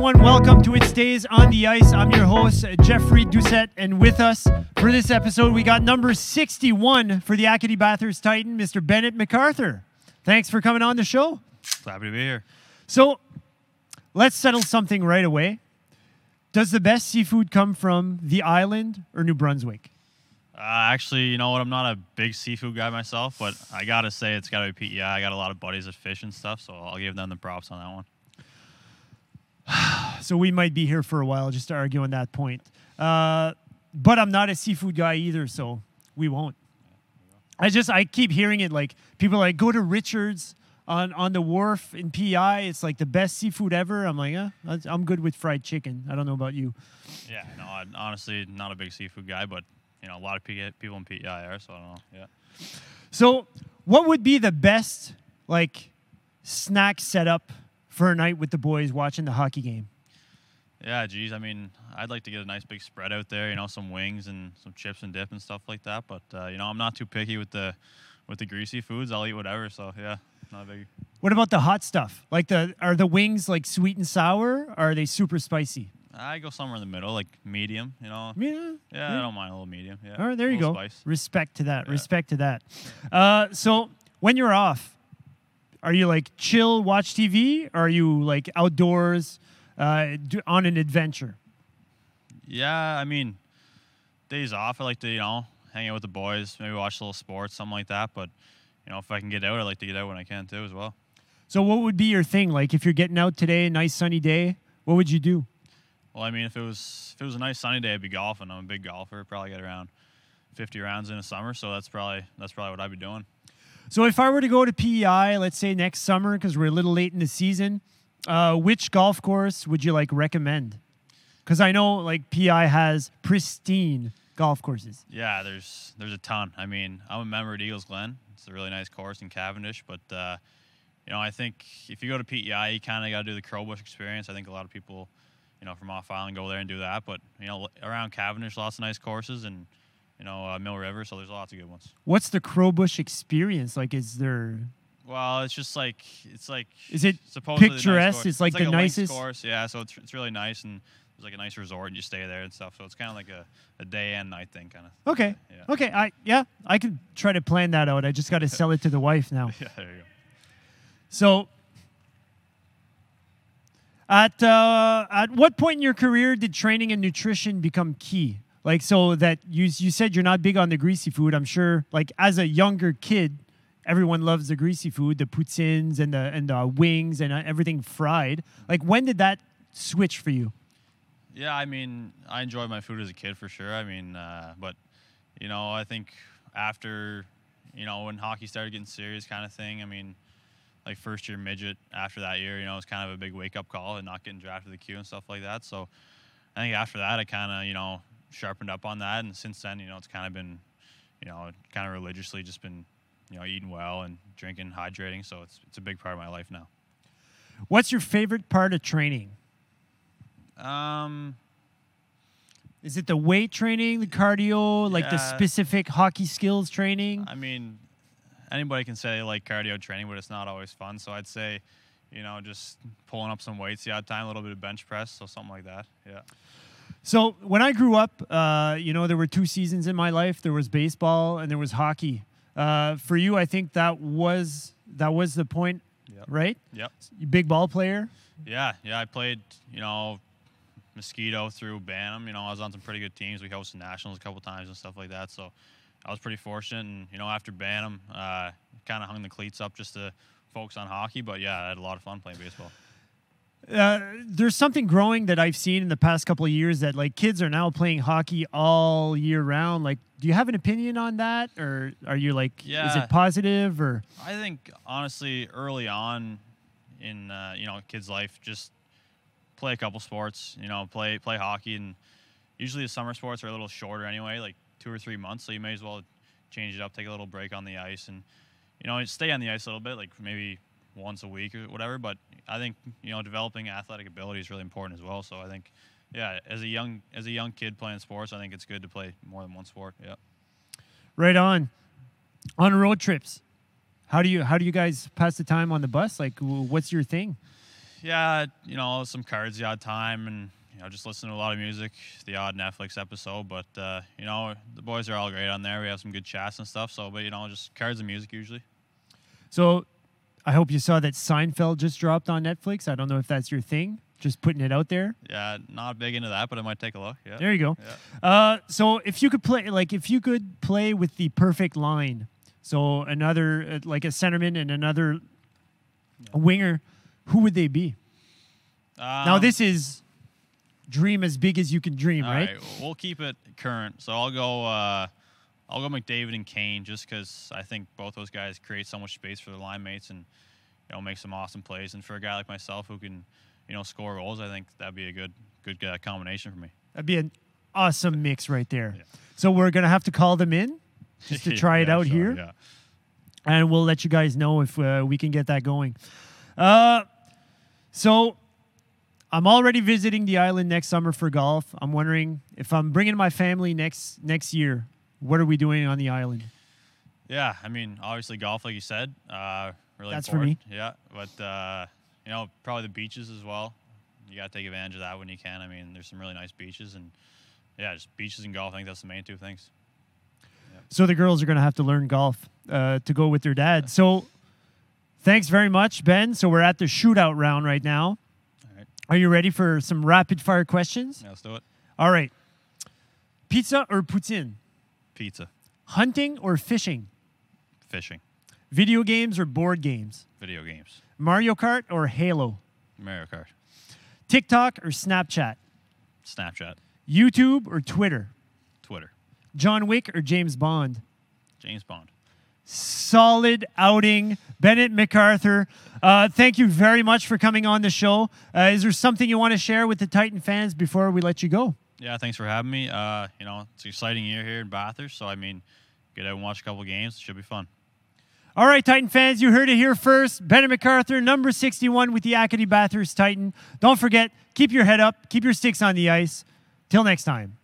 everyone. Welcome to It Stays on the Ice. I'm your host, Jeffrey Doucette, and with us for this episode, we got number 61 for the Acadie Bathurst Titan, Mr. Bennett MacArthur. Thanks for coming on the show. Happy to be here. So, let's settle something right away. Does the best seafood come from the island or New Brunswick? Uh, actually, you know what? I'm not a big seafood guy myself, but I gotta say it's gotta be PEI. I got a lot of buddies that fish and stuff, so I'll give them the props on that one. So, we might be here for a while just to argue on that point. Uh, but I'm not a seafood guy either, so we won't. I just I keep hearing it like people are like go to Richards on on the wharf in PEI. It's like the best seafood ever. I'm like, uh, I'm good with fried chicken. I don't know about you. Yeah, no, I'm honestly not a big seafood guy, but you know a lot of people in PEI are, so I don't know. Yeah. So, what would be the best like snack setup for a night with the boys watching the hockey game? Yeah, geez. I mean, I'd like to get a nice big spread out there. You know, some wings and some chips and dip and stuff like that. But uh, you know, I'm not too picky with the with the greasy foods. I'll eat whatever. So yeah, not a big. What about the hot stuff? Like the are the wings like sweet and sour? Or are they super spicy? I go somewhere in the middle, like medium. You know. Yeah. Yeah, I don't mind a little medium. Yeah. All right, there you go. Spice. Respect to that. Yeah. Respect to that. Uh, so when you're off, are you like chill, watch TV? Or are you like outdoors, uh, do, on an adventure? Yeah, I mean, days off, I like to, you know, hang out with the boys, maybe watch a little sports, something like that. But, you know, if I can get out, I like to get out when I can too as well. So what would be your thing? Like if you're getting out today, a nice sunny day, what would you do? Well, I mean, if it was if it was a nice sunny day, I'd be golfing. I'm a big golfer. Probably get around 50 rounds in a summer, so that's probably that's probably what I'd be doing. So if I were to go to PEI, let's say next summer, because we're a little late in the season, uh, which golf course would you like recommend? Because I know like PEI has pristine golf courses. Yeah, there's there's a ton. I mean, I'm a member at Eagles Glen. It's a really nice course in Cavendish, but uh, you know, I think if you go to PEI, you kind of got to do the Crowbush experience. I think a lot of people, you know, from off island go there and do that. But you know, around Cavendish, lots of nice courses, and you know, uh, Mill River, so there's lots of good ones. What's the Crowbush experience like? Is there Well, it's just like it's like Is it the nice picturesque? course. It's like the nicest- course. Yeah, so it's, it's really nice and there's like a nice resort and you stay there and stuff. So it's kind of like a, a day and night thing, kind of. okay? Yeah. Okay, I yeah, I could try to plan that out. I just got to sell it to the wife now. Yeah, there you go. So, at uh, at what point in your career did training and nutrition become key? Like, so that you you said you're not big on the greasy food. I'm sure, like as a younger kid, everyone loves the greasy food, the poutines and the and the wings and uh, everything fried. Like, when did that switch for you? Yeah, I mean, I enjoyed my food as a kid for sure. I mean, uh, but you know, I think after you know when hockey started getting serious, kind of thing. I mean, like first year midget. After that year, you know, it was kind of a big wake up call and not getting drafted to the Q and stuff like that. So I think after that, I kind of you know sharpened up on that, and since then, you know, it's kind of been you know kind of religiously just been you know eating well and drinking, hydrating. So it's it's a big part of my life now. What's your favorite part of training? Um, Is it the weight training, the cardio, like the specific hockey skills training? I mean, anybody can say they like cardio training, but it's not always fun. So I'd say, you know, just pulling up some weights the odd time, a little bit of bench press, so something like that. Yeah. So when I grew up, uh, you know, there were two seasons in my life. There was baseball and there was hockey. Uh, for you, I think that was that was the point, Yep. right? Yep. You big ball player. Yeah. Yeah. I played, you know, Mosquito through Bantam. You know, I was on some pretty good teams. We hosted nationals a couple times and stuff like that. So I was pretty fortunate. And you know, after Bantam, uh, kind of hung the cleats up just to focus on hockey. But yeah, I had a lot of fun playing baseball. Uh, there's something growing that I've seen in the past couple of years that like kids are now playing hockey all year round. Like, do you have an opinion on that, or are you like, is it positive or? I think honestly, early on in uh, you know kid's life, just play a couple sports. You know, play play hockey, and usually the summer sports are a little shorter anyway, like two or three months. So you may as well change it up, take a little break on the ice, and you know stay on the ice a little bit, like maybe once a week or whatever. But I think you know developing athletic ability is really important as well. So I think. Yeah, as a young as a young kid playing sports, I think it's good to play more than one sport. Yeah. Right on. On road trips, how do you how do you guys pass the time on the bus? Like, what's your thing? Yeah, you know, some cards the odd time, and you know, just listen to a lot of music, the odd Netflix episode. But uh, you know, the boys are all great on there. We have some good chats and stuff. So, but you know, just cards and music usually. So I hope you saw that Seinfeld just dropped on Netflix. I don't know if that's your thing. Just putting it out there. Yeah, not big into that, but I might take a look. Yeah. There you go. Yeah. Uh, so if you could play, like, if you could play with the perfect line, so another, uh, like a centerman and another winger, who would they be? now Um, this is dream as big as you can dream, right? right, we'll keep it current. So I'll go. Uh, I'll go McDavid and Kane, just because I think both those guys create so much space for their line mates and you know make some awesome plays. And for a guy like myself who can, you know, score goals, I think that'd be a good good uh, combination for me. That'd be an awesome mix right there. Yeah. So we're gonna have to call them in just to try it out sure, here. Yeah. and we'll let you guys know if uh, we can get that going. Uh, so I'm already visiting the island next summer for golf. I'm wondering if I'm bringing my family next next year. What are we doing on the island? Yeah, I mean, obviously golf, like you said, uh, really. That's for me. important. Yeah, but uh, you know, probably the beaches as well. You got to take advantage of that when you can. I mean, there's some really nice beaches, and yeah, just beaches and golf. I think that's the main two things. So the girls are going to have to learn golf uh, to go with their dad. So thanks very much, Ben. So we're at the shootout round right now. All right, Are you ready for some rapid fire questions? yeah, let's do it. All right. Pizza or poutine? Pizza, Hunting or fishing? fishing, Video games or board games? video games, Mario Kart or Halo? Mario Kart, TikTok or Snapchat? Snapchat, YouTube or Twitter? Twitter, John Wick or James Bond? James Bond. Solid outing, Bennett MacArthur. Uh, thank you very much for coming on the show. Uh, is there something you want to share with the Titan fans before we let you go? Yeah, thanks for having me. Uh, you know, it's an exciting year here in Bathurst, so I mean, get out and watch a couple games. It should be fun. All right, Titan fans, you heard it here first. Bennett MacArthur, number 61 with the Acadie Bathurst Titan. Don't forget, keep your head up, keep your sticks on the ice. Till next time.